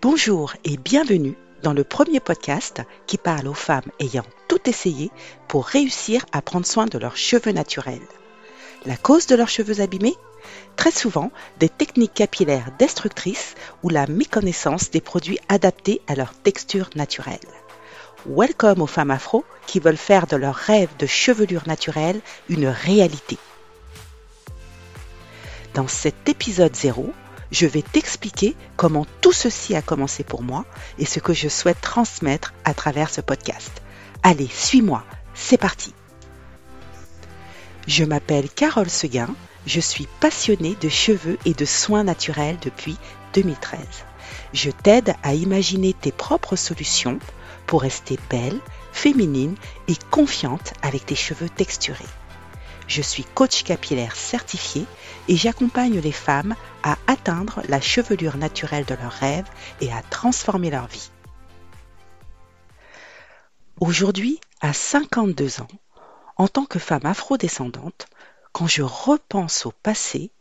Bonjour et bienvenue dans le premier podcast qui parle aux femmes ayant tout essayé pour réussir à prendre soin de leurs cheveux naturels. La cause de leurs cheveux abîmés? Très souvent, des techniques capillaires destructrices ou la méconnaissance des produits adaptés à leur texture naturelle. Welcome aux femmes afro qui veulent faire de leur rêve de chevelure naturelle une réalité. Dans cet épisode 0, je vais t'expliquer comment tout ceci a commencé pour moi et ce que je souhaite transmettre à travers ce podcast. Allez, suis-moi, c'est parti. Je m'appelle Carole Seguin, je suis passionnée de cheveux et de soins naturels depuis 2013. Je t'aide à imaginer tes propres solutions pour rester belle, féminine et confiante avec tes cheveux texturés. Je suis coach capillaire certifié et j'accompagne les femmes à atteindre la chevelure naturelle de leurs rêves et à transformer leur vie. Aujourd'hui, à 52 ans, en tant que femme afrodescendante, quand je repense au passé,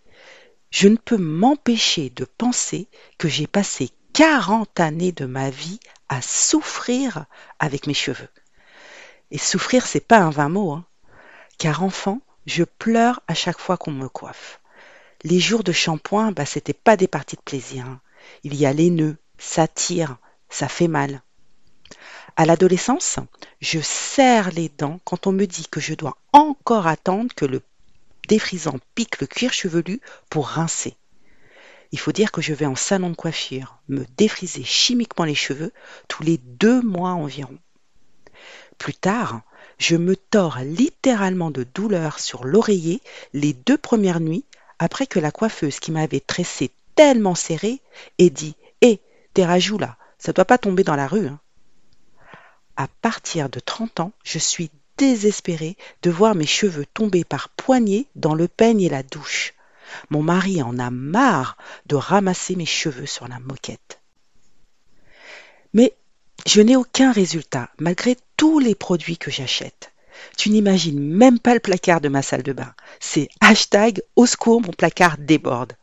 je ne peux m'empêcher de penser que j'ai passé 40 années de ma vie à souffrir avec mes cheveux. Et souffrir, c'est pas un vain mot, hein. car enfant, je pleure à chaque fois qu'on me coiffe. Les jours de shampoing, bah, c'était pas des parties de plaisir. Hein. Il y a les nœuds, ça tire, ça fait mal. À l'adolescence, je serre les dents quand on me dit que je dois encore attendre que le défrisant pique le cuir chevelu pour rincer. Il faut dire que je vais en salon de coiffure me défriser chimiquement les cheveux tous les deux mois environ. Plus tard, je me tords littéralement de douleur sur l'oreiller les deux premières nuits après que la coiffeuse qui m'avait tressé tellement serré ait dit Hé, tes rajouts là, ça doit pas tomber dans la rue. Hein. À partir de 30 ans, je suis désespérée de voir mes cheveux tomber par poignées dans le peigne et la douche. Mon mari en a marre de ramasser mes cheveux sur la moquette. Mais je n'ai aucun résultat, malgré tous les produits que j'achète. Tu n'imagines même pas le placard de ma salle de bain. C'est hashtag au secours, mon placard déborde.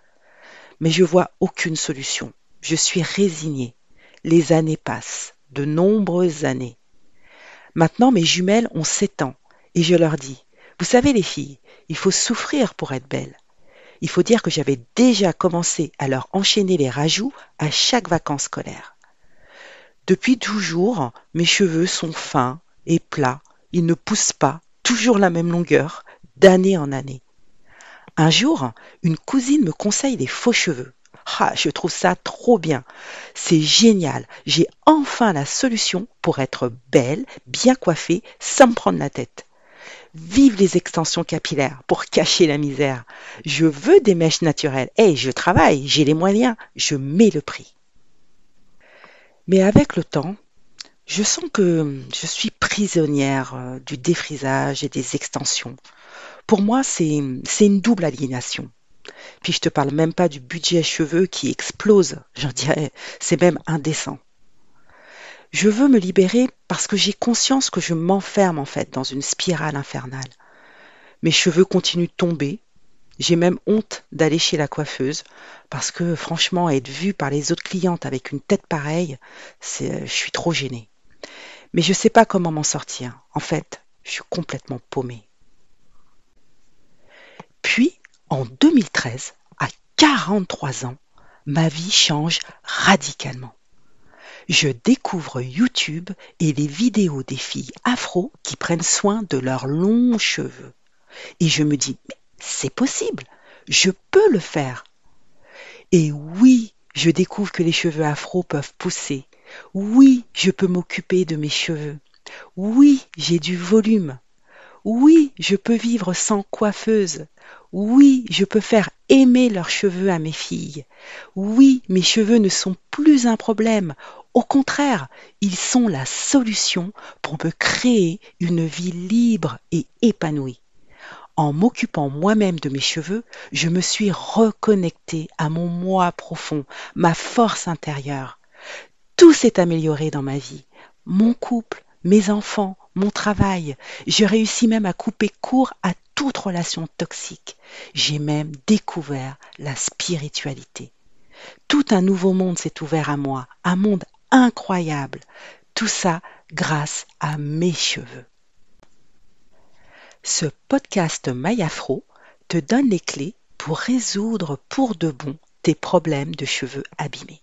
Mais je vois aucune solution. Je suis résignée. Les années passent, de nombreuses années. Maintenant, mes jumelles ont sept ans, et je leur dis, vous savez les filles, il faut souffrir pour être belle. Il faut dire que j'avais déjà commencé à leur enchaîner les rajouts à chaque vacances scolaires. Depuis toujours, mes cheveux sont fins et plats, ils ne poussent pas, toujours la même longueur, d'année en année. Un jour, une cousine me conseille des faux cheveux. Ah, je trouve ça trop bien. C'est génial. J'ai enfin la solution pour être belle, bien coiffée, sans me prendre la tête. Vive les extensions capillaires pour cacher la misère. Je veux des mèches naturelles. Eh, je travaille, j'ai les moyens, je mets le prix. Mais avec le temps, je sens que je suis prisonnière euh, du défrisage et des extensions. Pour moi, c'est c'est une double aliénation. Puis je te parle même pas du budget cheveux qui explose, j'en dirais, c'est même indécent. Je veux me libérer parce que j'ai conscience que je m'enferme en fait dans une spirale infernale. Mes cheveux continuent de tomber, j'ai même honte d'aller chez la coiffeuse parce que franchement, être vue par les autres clientes avec une tête pareille, c'est, je suis trop gênée. Mais je ne sais pas comment m'en sortir. En fait, je suis complètement paumée. Puis, en 2013, à 43 ans, ma vie change radicalement. Je découvre YouTube et les vidéos des filles afro qui prennent soin de leurs longs cheveux. Et je me dis, c'est possible, je peux le faire. Et oui, je découvre que les cheveux afro peuvent pousser. Oui, je peux m'occuper de mes cheveux. Oui, j'ai du volume. Oui, je peux vivre sans coiffeuse. Oui, je peux faire aimer leurs cheveux à mes filles. Oui, mes cheveux ne sont plus un problème. Au contraire, ils sont la solution pour me créer une vie libre et épanouie. En m'occupant moi-même de mes cheveux, je me suis reconnectée à mon moi profond, ma force intérieure. Tout s'est amélioré dans ma vie. Mon couple, mes enfants, mon travail. Je réussis même à couper court à toute relation toxique. J'ai même découvert la spiritualité. Tout un nouveau monde s'est ouvert à moi, un monde incroyable. Tout ça grâce à mes cheveux. Ce podcast Mayafro te donne les clés pour résoudre pour de bon tes problèmes de cheveux abîmés.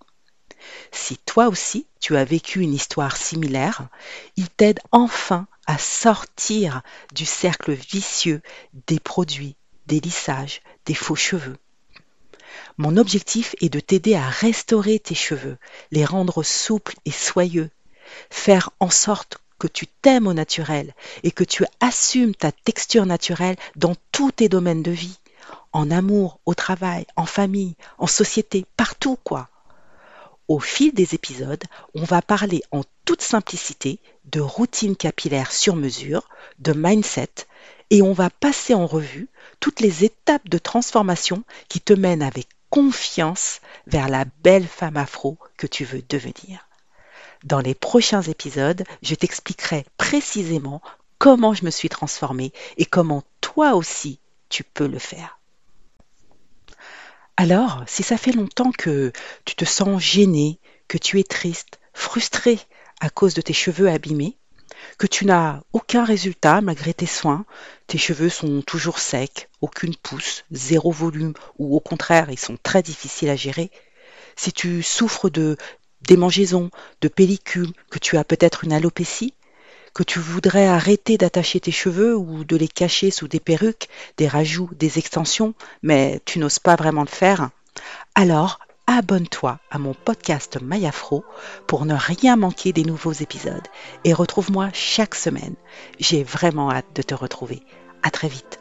Si toi aussi tu as vécu une histoire similaire, il t'aide enfin à sortir du cercle vicieux des produits, des lissages, des faux cheveux. Mon objectif est de t'aider à restaurer tes cheveux, les rendre souples et soyeux, faire en sorte que tu t'aimes au naturel et que tu assumes ta texture naturelle dans tous tes domaines de vie, en amour, au travail, en famille, en société, partout quoi. Au fil des épisodes, on va parler en toute simplicité de routine capillaire sur mesure, de mindset, et on va passer en revue toutes les étapes de transformation qui te mènent avec confiance vers la belle femme afro que tu veux devenir. Dans les prochains épisodes, je t'expliquerai précisément comment je me suis transformée et comment toi aussi tu peux le faire. Alors, si ça fait longtemps que tu te sens gêné, que tu es triste, frustré à cause de tes cheveux abîmés, que tu n'as aucun résultat malgré tes soins, tes cheveux sont toujours secs, aucune pousse, zéro volume, ou au contraire, ils sont très difficiles à gérer, si tu souffres de démangeaisons, de pellicules, que tu as peut-être une alopécie, que tu voudrais arrêter d'attacher tes cheveux ou de les cacher sous des perruques, des rajouts, des extensions, mais tu n'oses pas vraiment le faire, alors abonne-toi à mon podcast Mayafro pour ne rien manquer des nouveaux épisodes et retrouve-moi chaque semaine. J'ai vraiment hâte de te retrouver. À très vite.